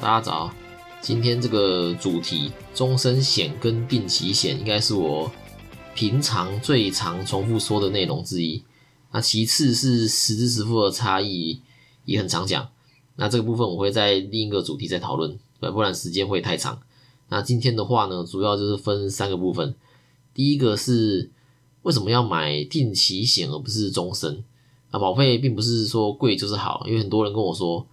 大家早。今天这个主题，终身险跟定期险，应该是我平常最常重复说的内容之一。那其次是实支实付的差异，也很常讲。那这个部分我会在另一个主题再讨论，不然时间会太长。那今天的话呢，主要就是分三个部分。第一个是为什么要买定期险而不是终身？啊，保费并不是说贵就是好，因为很多人跟我说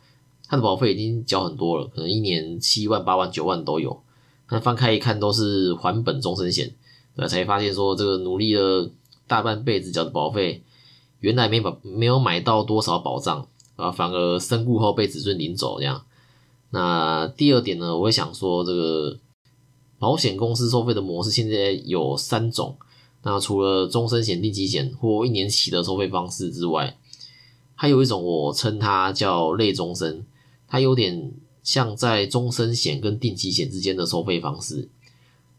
他的保费已经缴很多了，可能一年七万、八万、九万都有。那翻开一看都是还本终身险，对，才发现说这个努力了大半辈子缴的保费，原来没保没有买到多少保障啊，反而身故后被子孙领走这样。那第二点呢，我会想说这个。保险公司收费的模式现在有三种，那除了终身险、定期险或一年期的收费方式之外，还有一种我称它叫类终身，它有点像在终身险跟定期险之间的收费方式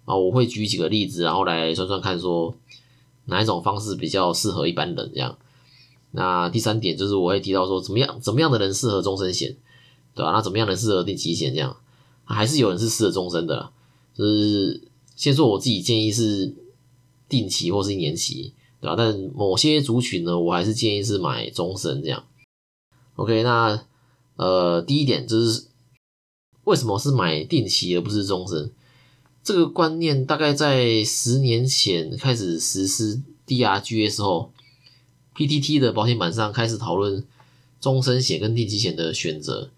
啊。我会举几个例子，然后来算算看，说哪一种方式比较适合一般人这样。那第三点就是我会提到说，怎么样怎么样的人适合终身险，对吧？那怎么样的人适合定期险这样？还是有人是适合终身的。就是先说我自己建议是定期或是一年期，对吧？但某些族群呢，我还是建议是买终身这样。OK，那呃，第一点就是为什么是买定期而不是终身？这个观念大概在十年前开始实施 DRG 后，PTT 的保险板上开始讨论终身险跟定期险的选择。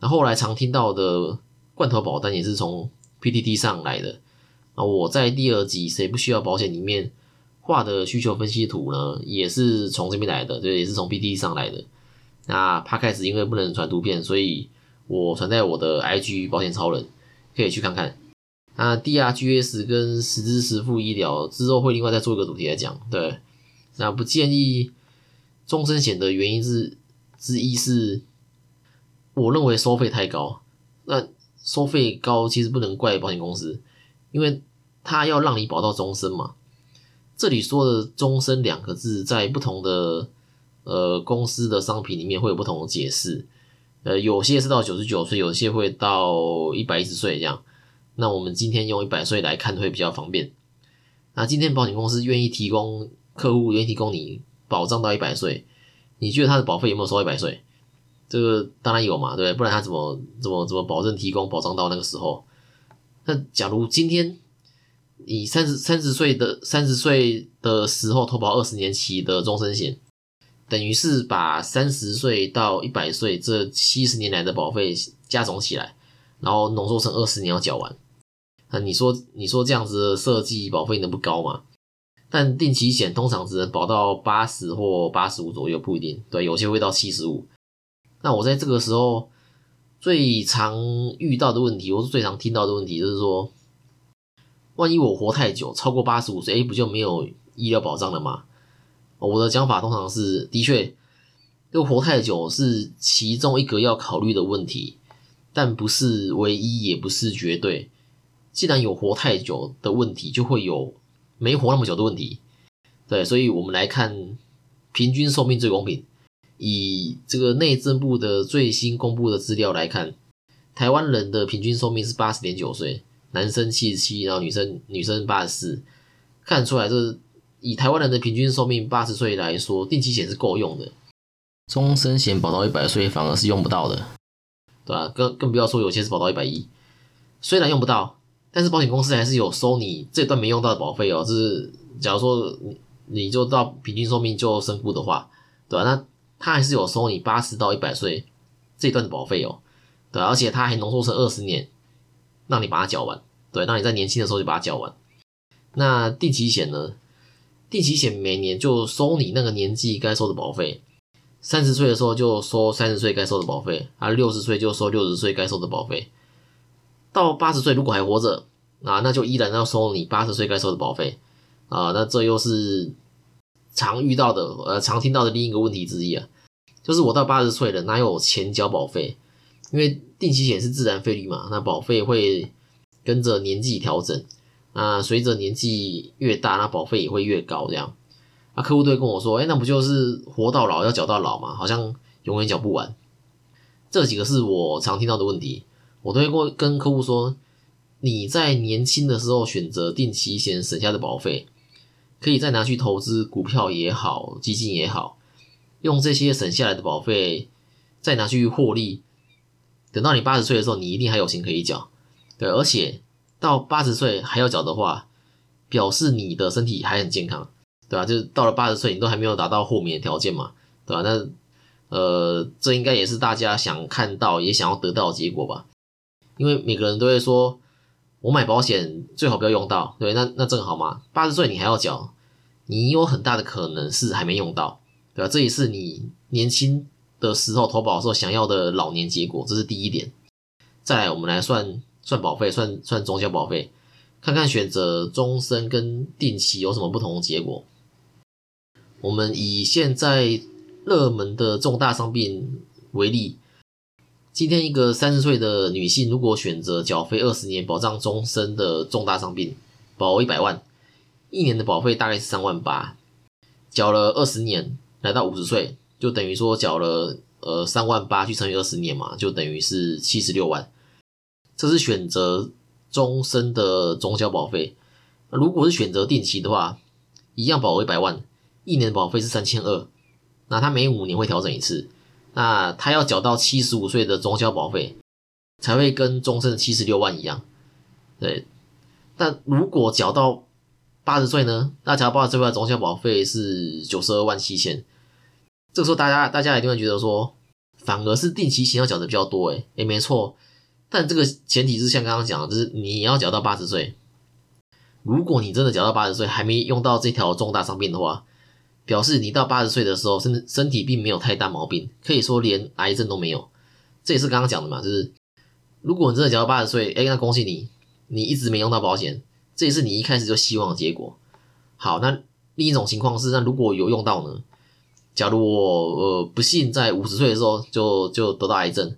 那后来常听到的罐头保单也是从 PTT 上来的啊，我在第二集谁不需要保险里面画的需求分析图呢，也是从这边来的，对，也是从 PTT 上来的。那 p 开始因为不能传图片，所以我传在我的 IG 保险超人，可以去看看。那 DRGS 跟实支实付医疗之后会另外再做一个主题来讲，对。那不建议终身险的原因是之一是，我认为收费太高。那收费高其实不能怪保险公司，因为他要让你保到终身嘛。这里说的“终身”两个字，在不同的呃公司的商品里面会有不同的解释。呃，有些是到九十九岁，有些会到一百一十岁这样。那我们今天用一百岁来看会比较方便。那今天保险公司愿意提供客户愿意提供你保障到一百岁，你觉得他的保费有没有收一百岁？这个当然有嘛，对不对？不然他怎么怎么怎么保证提供保障到那个时候？那假如今天你三十三十岁的三十岁的时候投保二十年期的终身险，等于是把三十岁到一百岁这七十年来的保费加总起来，然后浓缩成二十年要缴完。那你说你说这样子的设计保费能不高吗？但定期险通常只能保到八十或八十五左右，不一定。对，有些会到七十五。那我在这个时候最常遇到的问题，或是最常听到的问题，就是说，万一我活太久，超过八十五岁，哎，不就没有医疗保障了吗？我的讲法通常是，的确，这个活太久是其中一个要考虑的问题，但不是唯一，也不是绝对。既然有活太久的问题，就会有没活那么久的问题。对，所以我们来看平均寿命最公平。以这个内政部的最新公布的资料来看，台湾人的平均寿命是八十点九岁，男生七十七，然后女生女生八十四，看出来这以台湾人的平均寿命八十岁来说，定期险是够用的，终身险保到一百岁反而是用不到的，对吧？更更不要说有些是保到一百一，虽然用不到，但是保险公司还是有收你这段没用到的保费哦。就是假如说你你就到平均寿命就身故的话，对吧？那他还是有收你八十到一百岁这段的保费哦，对，而且他还浓缩成二十年，让你把它缴完，对，让你在年轻的时候就把它缴完。那定期险呢？定期险每年就收你那个年纪该收的保费，三十岁的时候就收三十岁该收的保费，啊，六十岁就收六十岁该收的保费，到八十岁如果还活着，啊，那就依然要收你八十岁该收的保费，啊，那这又是。常遇到的，呃，常听到的另一个问题之一啊，就是我到八十岁了，哪有钱交保费？因为定期险是自然费率嘛，那保费会跟着年纪调整，啊，随着年纪越大，那保费也会越高，这样。那客户都会跟我说，哎，那不就是活到老要缴到老吗？好像永远缴不完。这几个是我常听到的问题，我都会跟跟客户说，你在年轻的时候选择定期险省下的保费，可以再拿去投资股票也好，基金也好，用这些省下来的保费再拿去获利。等到你八十岁的时候，你一定还有钱可以缴。对，而且到八十岁还要缴的话，表示你的身体还很健康，对吧？就是到了八十岁，你都还没有达到豁免的条件嘛，对吧？那呃，这应该也是大家想看到也想要得到的结果吧？因为每个人都会说，我买保险最好不要用到，对，那那正好嘛，八十岁你还要缴，你有很大的可能是还没用到，对吧？这也是你年轻的时候投保的时候想要的老年结果，这是第一点。再来，我们来算。算保费，算算中交保费，看看选择终身跟定期有什么不同的结果。我们以现在热门的重大伤病为例，今天一个三十岁的女性，如果选择缴费二十年保障终身的重大伤病，保额一百万，一年的保费大概是三万八，缴了二十年，来到五十岁，就等于说缴了呃三万八去乘以二十年嘛，就等于是七十六万。这是选择终身的中交保费，如果是选择定期的话，一样保额一百万，一年保费是三千二，那他每五年会调整一次，那他要缴到七十五岁的中交保费，才会跟终身的七十六万一样，对。但如果缴到八十岁呢？那缴到八十岁的中交保费是九十二万七千，这个时候大家大家一定会觉得说，反而是定期险要缴的比较多，诶诶没错。但这个前提是像刚刚讲的，就是你要缴到八十岁。如果你真的缴到八十岁还没用到这条重大伤病的话，表示你到八十岁的时候身身体并没有太大毛病，可以说连癌症都没有。这也是刚刚讲的嘛，就是如果你真的缴到八十岁，哎，那恭喜你，你一直没用到保险，这也是你一开始就希望的结果。好，那另一种情况是，那如果有用到呢？假如我呃不幸在五十岁的时候就就得到癌症。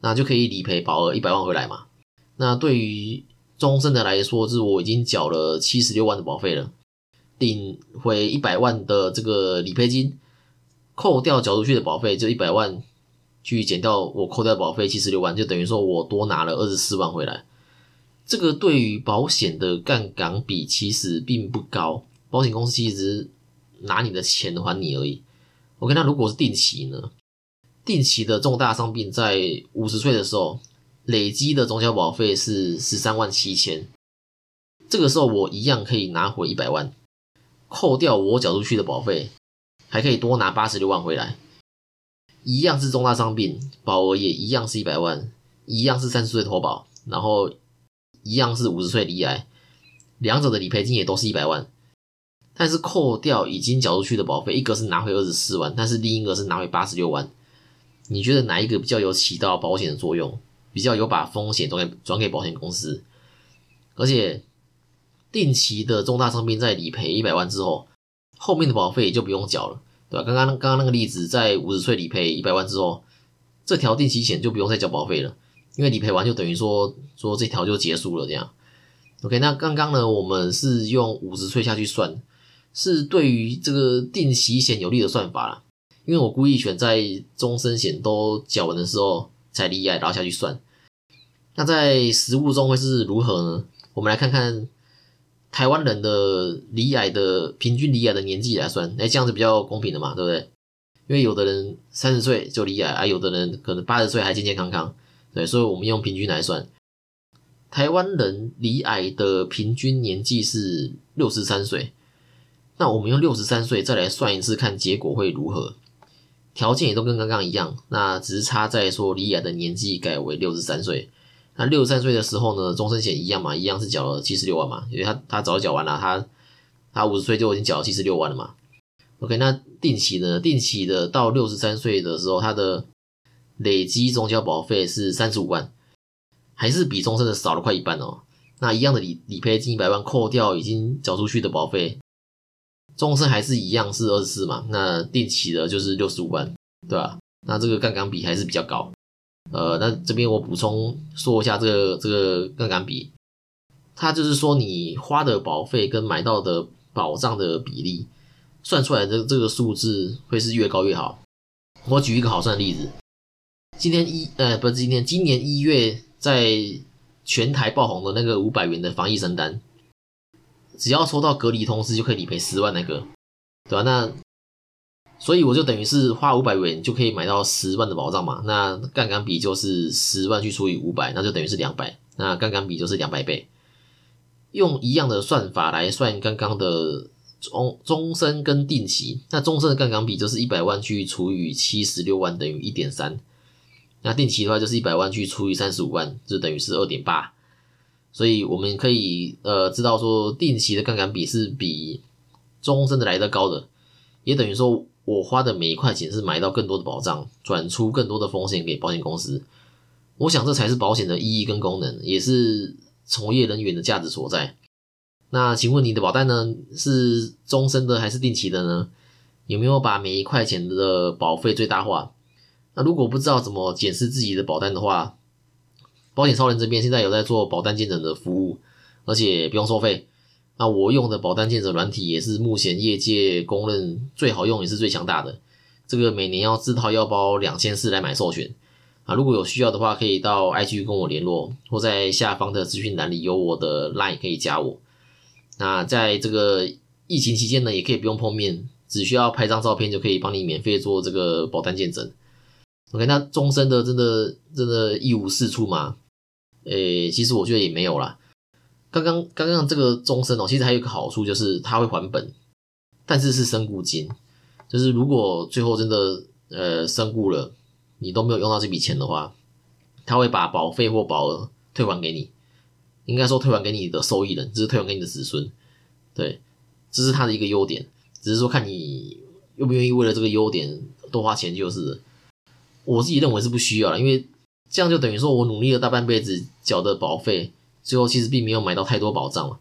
那就可以理赔保额一百万回来嘛？那对于终身的来说，是我已经缴了七十六万的保费了，领回一百万的这个理赔金，扣掉缴出去的保费就一百万，去减掉我扣掉保费七十六万，就等于说我多拿了二十四万回来。这个对于保险的杠杆比其实并不高，保险公司其实拿你的钱还你而已。OK，那如果是定期呢？定期的重大伤病在五十岁的时候，累积的总交保费是十三万七千，这个时候我一样可以拿回一百万，扣掉我缴出去的保费，还可以多拿八十六万回来，一样是重大伤病，保额也一样是一百万，一样是三十岁投保，然后一样是五十岁离癌，两者的理赔金也都是一百万，但是扣掉已经缴出去的保费，一个是拿回二十四万，但是另一个是拿回八十六万。你觉得哪一个比较有起到保险的作用？比较有把风险转给转给保险公司，而且定期的重大伤病在理赔一百万之后，后面的保费也就不用缴了，对吧？刚刚刚刚那个例子，在五十岁理赔一百万之后，这条定期险就不用再交保费了，因为理赔完就等于说说这条就结束了这样。OK，那刚刚呢，我们是用五十岁下去算，是对于这个定期险有利的算法了。因为我故意选在终身险都缴完的时候才离癌，然后下去算。那在实物中会是如何呢？我们来看看台湾人的离癌的平均离癌的年纪来算，哎，这样子比较公平的嘛，对不对？因为有的人三十岁就离癌，啊，有的人可能八十岁还健健康康，对，所以我们用平均来算。台湾人离癌的平均年纪是六十三岁，那我们用六十三岁再来算一次，看结果会如何？条件也都跟刚刚一样，那只是差在说李雅的年纪改为六十三岁。那六十三岁的时候呢，终身险一样嘛，一样是缴了七十六万嘛，因为他他早缴完了，他他五十岁就已经缴了七十六万了嘛。OK，那定期呢？定期的到六十三岁的时候，他的累积中交保费是三十五万，还是比终身的少了快一半哦。那一样的理理赔金一百万，扣掉已经缴出去的保费。终身还是一样是二十四嘛？那定期的就是六十五万，对吧？那这个杠杆比还是比较高。呃，那这边我补充说一下这个这个杠杆比，它就是说你花的保费跟买到的保障的比例算出来的这个数字会是越高越好。我举一个好算的例子，今天一呃不是今天今年一月在全台爆红的那个五百元的防疫神单，只要收到隔离通知就可以理赔十万那个，对吧？那所以我就等于是花五百元就可以买到十万的保障嘛。那杠杆比就是十万去除以五百，那就等于是两百。那杠杆比就是两百倍。用一样的算法来算刚刚的终终身跟定期，那终身的杠杆比就是一百万去除以七十六万等于一点三。那定期的话就是一百万去除以三十五万，就等于是二点八。所以我们可以呃知道说定期的杠杆比是比终身的来得高的，也等于说。我花的每一块钱是买到更多的保障，转出更多的风险给保险公司。我想这才是保险的意义跟功能，也是从业人员的价值所在。那请问你的保单呢？是终身的还是定期的呢？有没有把每一块钱的保费最大化？那如果不知道怎么检视自己的保单的话，保险超人这边现在有在做保单见证的服务，而且不用收费。那我用的保单见证软体也是目前业界公认最好用也是最强大的。这个每年要自掏腰包两千四来买授权啊！如果有需要的话，可以到 IG 跟我联络，或在下方的资讯栏里有我的 Line 可以加我。那在这个疫情期间呢，也可以不用碰面，只需要拍张照片就可以帮你免费做这个保单见证。OK，那终身的真的真的一无是处吗？诶，其实我觉得也没有啦。刚刚刚刚这个终身哦，其实还有一个好处就是它会还本，但是是身故金，就是如果最后真的呃身故了，你都没有用到这笔钱的话，他会把保费或保额退还给你，应该说退还给你的受益人，只是退还给你的子孙，对，这是它的一个优点，只是说看你愿不愿意为了这个优点多花钱就是，我自己认为是不需要了，因为这样就等于说我努力了大半辈子缴的保费。最后其实并没有买到太多保障嘛，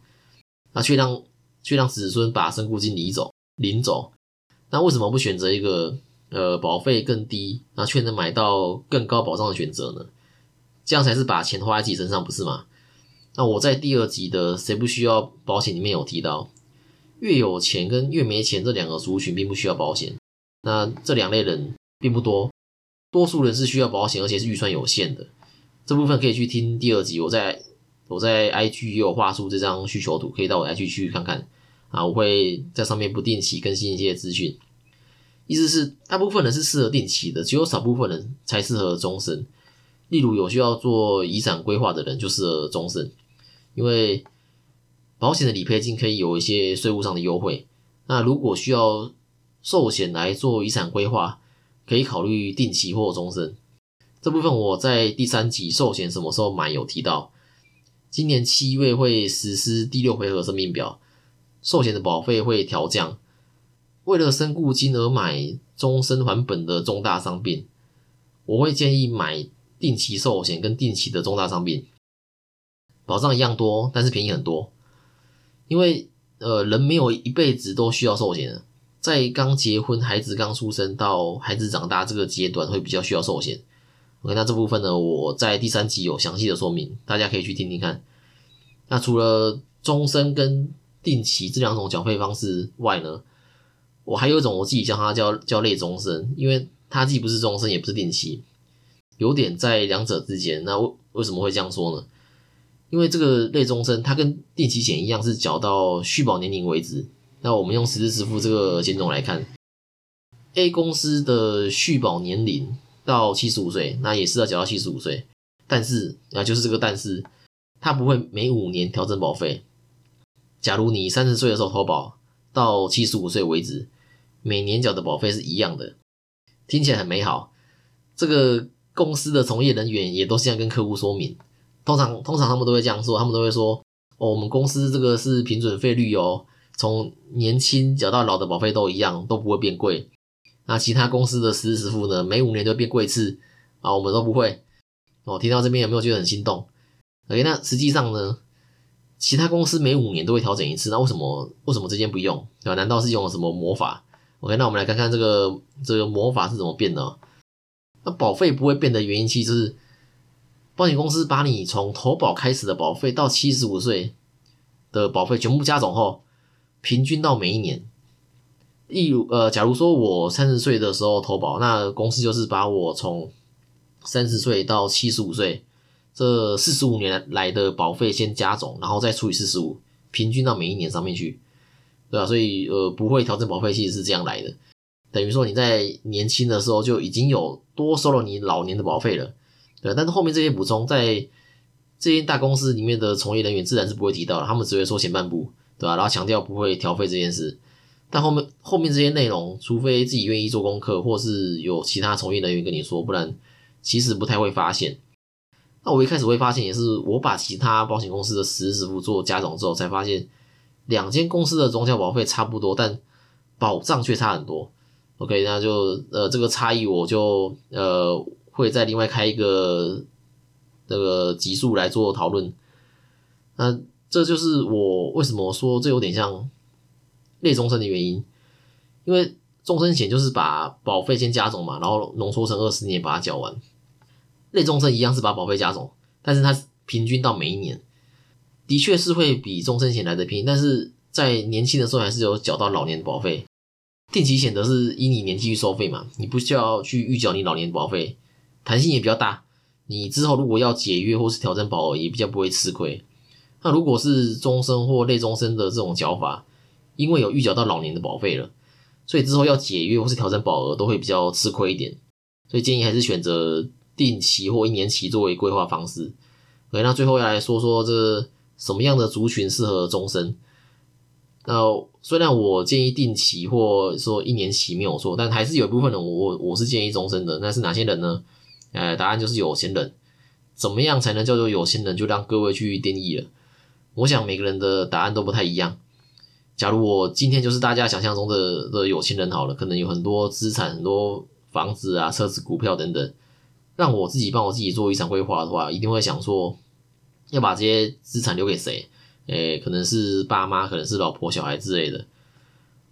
那却让却让子孙把身故金领走领走，那为什么不选择一个呃保费更低，那却能买到更高保障的选择呢？这样才是把钱花在自己身上，不是吗？那我在第二集的谁不需要保险里面有提到，越有钱跟越没钱这两个族群并不需要保险，那这两类人并不多，多数人是需要保险，而且是预算有限的，这部分可以去听第二集，我在。我在 IG 也有画出这张需求图，可以到我 IG 去看看啊。我会在上面不定期更新一些资讯，意思是大部分人是适合定期的，只有少部分人才适合终身。例如有需要做遗产规划的人就适合终身，因为保险的理赔金可以有一些税务上的优惠。那如果需要寿险来做遗产规划，可以考虑定期或终身。这部分我在第三集寿险什么时候买有提到。今年七月会实施第六回合生命表，寿险的保费会调降。为了身故金而买终身还本的重大伤病，我会建议买定期寿险跟定期的重大伤病，保障一样多，但是便宜很多。因为呃，人没有一辈子都需要寿险，在刚结婚、孩子刚出生到孩子长大这个阶段，会比较需要寿险。OK，那这部分呢，我在第三集有详细的说明，大家可以去听听看。那除了终身跟定期这两种缴费方式外呢，我还有一种我自己叫它叫叫类终身，因为它既不是终身也不是定期，有点在两者之间。那为为什么会这样说呢？因为这个类终身它跟定期险一样是缴到续保年龄为止。那我们用实支付这个险种来看，A 公司的续保年龄。到七十五岁，那也是要缴到七十五岁，但是啊，就是这个但是，它不会每五年调整保费。假如你三十岁的时候投保，到七十五岁为止，每年缴的保费是一样的，听起来很美好。这个公司的从业人员也都这样跟客户说明，通常通常他们都会这样说，他们都会说，哦，我们公司这个是平准费率哦，从年轻缴到老的保费都一样，都不会变贵。那其他公司的实时支付呢？每五年都变贵一次啊，我们都不会。哦，听到这边有没有觉得很心动？OK，那实际上呢，其他公司每五年都会调整一次，那为什么为什么这间不用？对吧？难道是用了什么魔法？OK，那我们来看看这个这个魔法是怎么变的。那保费不会变的原因，其实是保险公司把你从投保开始的保费到七十五岁的保费全部加总后，平均到每一年。例如，呃，假如说我三十岁的时候投保，那公司就是把我从三十岁到七十五岁这四十五年来的保费先加总，然后再除以四十五，平均到每一年上面去，对吧？所以呃，不会调整保费其实是这样来的，等于说你在年轻的时候就已经有多收了你老年的保费了，对。但是后面这些补充在这些大公司里面的从业人员自然是不会提到的，他们只会说前半部，对吧？然后强调不会调费这件事。但后面后面这些内容，除非自己愿意做功课，或是有其他从业人员跟你说，不然其实不太会发现。那我一开始会发现，也是我把其他保险公司的实时付做加总之后，才发现两间公司的中交保费差不多，但保障却差很多。OK，那就呃这个差异我就呃会再另外开一个那个级数来做讨论。那这就是我为什么说这有点像。类终身的原因，因为终身险就是把保费先加总嘛，然后浓缩成二十年把它缴完。类终身一样是把保费加总，但是它平均到每一年，的确是会比终身险来的便宜，但是在年轻的时候还是有缴到老年保费。定期险则是以你年纪去收费嘛，你不需要去预缴你老年保费，弹性也比较大。你之后如果要解约或是调整保额，也比较不会吃亏。那如果是终身或类终身的这种缴法，因为有预缴到老年的保费了，所以之后要解约或是调整保额都会比较吃亏一点，所以建议还是选择定期或一年期作为规划方式。OK，那最后要来说说这什么样的族群适合终身？那虽然我建议定期或说一年期没有错，但还是有一部分人我我是建议终身的。那是哪些人呢？呃，答案就是有钱人。怎么样才能叫做有钱人？就让各位去定义了。我想每个人的答案都不太一样。假如我今天就是大家想象中的的有钱人好了，可能有很多资产、很多房子啊、车子、股票等等，让我自己帮我自己做遗产规划的话，一定会想说要把这些资产留给谁？诶，可能是爸妈，可能是老婆、小孩之类的。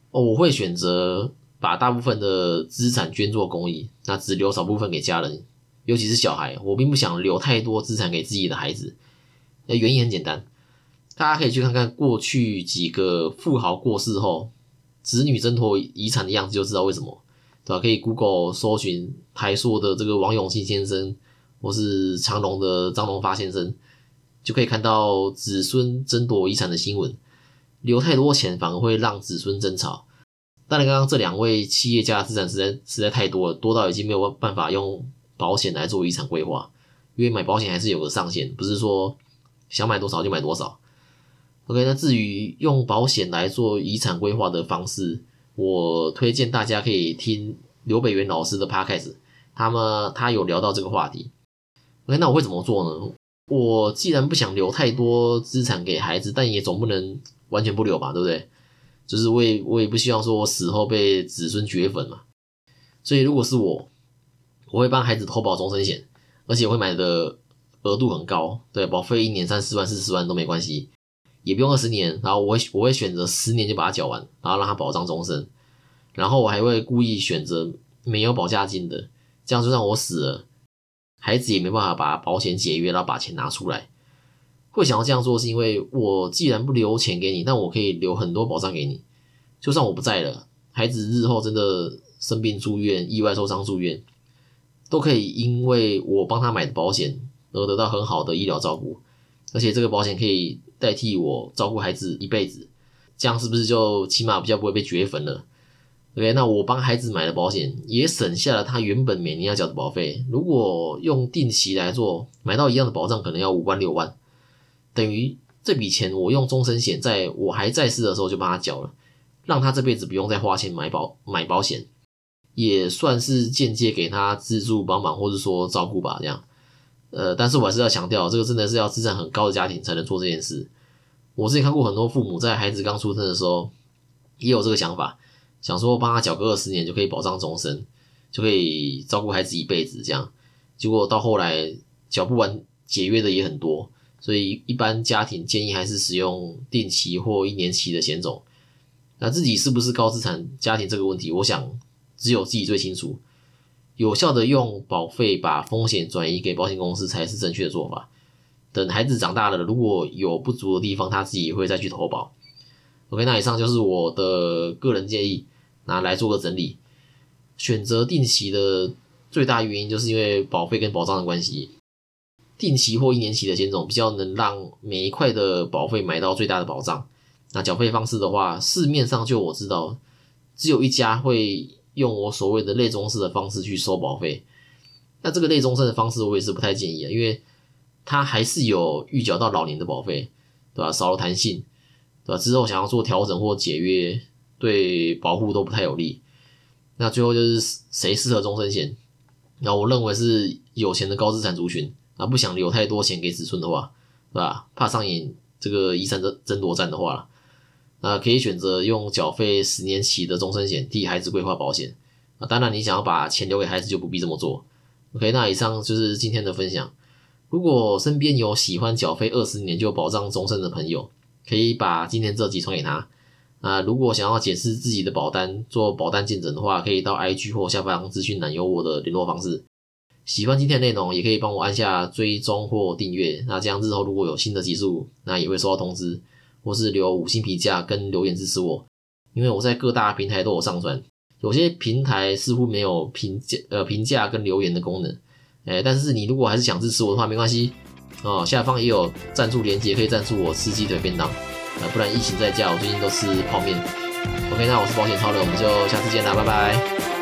哦，我会选择把大部分的资产捐做公益，那只留少部分给家人，尤其是小孩。我并不想留太多资产给自己的孩子。那原因很简单。大家可以去看看过去几个富豪过世后，子女争夺遗产的样子，就知道为什么，对吧？可以 Google 搜寻台塑的这个王永庆先生，或是长隆的张荣发先生，就可以看到子孙争夺遗产的新闻。留太多钱反而会让子孙争吵。当然，刚刚这两位企业家的资产实在实在太多了，多到已经没有办法用保险来做遗产规划，因为买保险还是有个上限，不是说想买多少就买多少。OK，那至于用保险来做遗产规划的方式，我推荐大家可以听刘北元老师的 Podcast，他们他有聊到这个话题。OK，那我会怎么做呢？我既然不想留太多资产给孩子，但也总不能完全不留吧，对不对？就是我也我也不希望说我死后被子孙掘坟嘛。所以如果是我，我会帮孩子投保终身险，而且会买的额度很高，对，保费一年三四万、四十万都没关系。也不用二十年，然后我我会选择十年就把它缴完，然后让它保障终身。然后我还会故意选择没有保价金的，这样就算我死了，孩子也没办法把保险解约，然后把钱拿出来。会想要这样做，是因为我既然不留钱给你，那我可以留很多保障给你。就算我不在了，孩子日后真的生病住院、意外受伤住院，都可以因为我帮他买的保险而得到很好的医疗照顾，而且这个保险可以。代替我照顾孩子一辈子，这样是不是就起码比较不会被绝粉了？OK，那我帮孩子买了保险，也省下了他原本每年要缴的保费。如果用定期来做，买到一样的保障，可能要五万六万，等于这笔钱我用终身险，在我还在世的时候就帮他缴了，让他这辈子不用再花钱买保买保险，也算是间接给他资助帮忙或者说照顾吧，这样。呃，但是我还是要强调，这个真的是要资产很高的家庭才能做这件事。我之前看过很多父母在孩子刚出生的时候，也有这个想法，想说帮他缴个二十年就可以保障终身，就可以照顾孩子一辈子这样。结果到后来缴不完，解约的也很多，所以一般家庭建议还是使用定期或一年期的险种。那自己是不是高资产家庭这个问题，我想只有自己最清楚。有效的用保费把风险转移给保险公司才是正确的做法。等孩子长大了，如果有不足的地方，他自己会再去投保。OK，那以上就是我的个人建议，拿来做个整理。选择定期的最大原因就是因为保费跟保障的关系。定期或一年期的险种比较能让每一块的保费买到最大的保障。那缴费方式的话，市面上就我知道，只有一家会用我所谓的类终式的方式去收保费。那这个类终身的方式，我也是不太建议啊，因为它还是有预缴到老年的保费，对吧？少了弹性，对吧？之后想要做调整或解约，对保护都不太有利。那最后就是谁适合终身险？那我认为是有钱的高资产族群，啊，不想留太多钱给子孙的话，对吧？怕上演这个遗产争争夺战的话，那可以选择用缴费十年期的终身险替孩子规划保险。啊，当然你想要把钱留给孩子，就不必这么做。OK，那以上就是今天的分享。如果身边有喜欢缴费二十年就保障终身的朋友，可以把今天这集传给他。啊，如果想要解释自己的保单、做保单见证的话，可以到 IG 或下方资讯栏有我的联络方式。喜欢今天的内容，也可以帮我按下追踪或订阅。那这样日后如果有新的技术，那也会收到通知，或是留五星评价跟留言支持我。因为我在各大平台都有上传。有些平台似乎没有评价呃评价跟留言的功能，哎，但是你如果还是想支持我的话，没关系哦，下方也有赞助连接，可以赞助我吃鸡腿便当，啊，不然疫情在家，我最近都吃泡面。OK，那我是保险超人，我们就下次见啦，拜拜。